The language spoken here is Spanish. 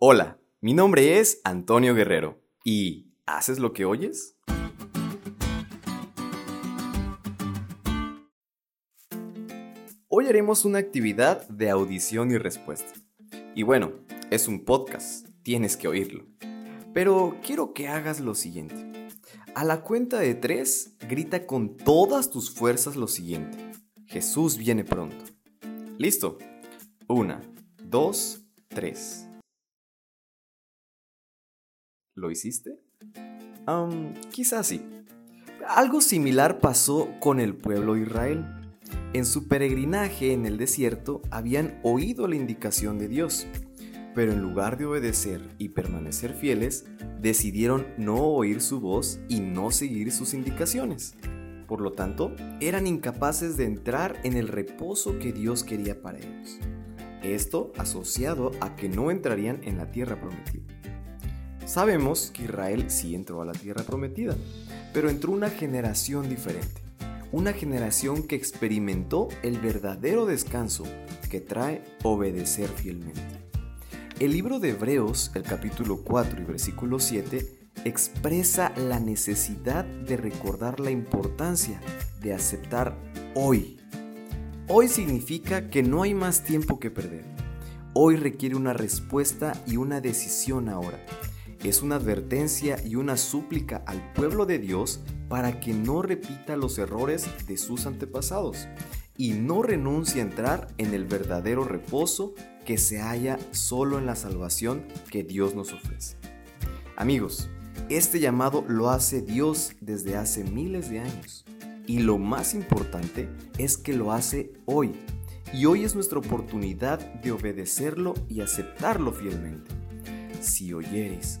Hola, mi nombre es Antonio Guerrero y ¿haces lo que oyes? Hoy haremos una actividad de audición y respuesta. Y bueno, es un podcast, tienes que oírlo. Pero quiero que hagas lo siguiente. A la cuenta de tres, grita con todas tus fuerzas lo siguiente. Jesús viene pronto. ¿Listo? Una, dos, tres. ¿Lo hiciste? quizás sí. Algo similar pasó con el pueblo de Israel. En su peregrinaje en el desierto habían oído la indicación de Dios, pero en lugar de obedecer y permanecer fieles, decidieron no oír su voz y no seguir sus indicaciones. Por lo tanto, eran incapaces de entrar en el reposo que Dios quería para ellos. Esto asociado a que no entrarían en la tierra prometida. Sabemos que Israel sí entró a la tierra prometida, pero entró una generación diferente, una generación que experimentó el verdadero descanso que trae obedecer fielmente. El libro de Hebreos, el capítulo 4 y versículo 7, expresa la necesidad de recordar la importancia de aceptar hoy. Hoy significa que no hay más tiempo que perder. Hoy requiere una respuesta y una decisión ahora es una advertencia y una súplica al pueblo de Dios para que no repita los errores de sus antepasados y no renuncie a entrar en el verdadero reposo que se halla solo en la salvación que Dios nos ofrece. Amigos, este llamado lo hace Dios desde hace miles de años y lo más importante es que lo hace hoy y hoy es nuestra oportunidad de obedecerlo y aceptarlo fielmente. Si oyeres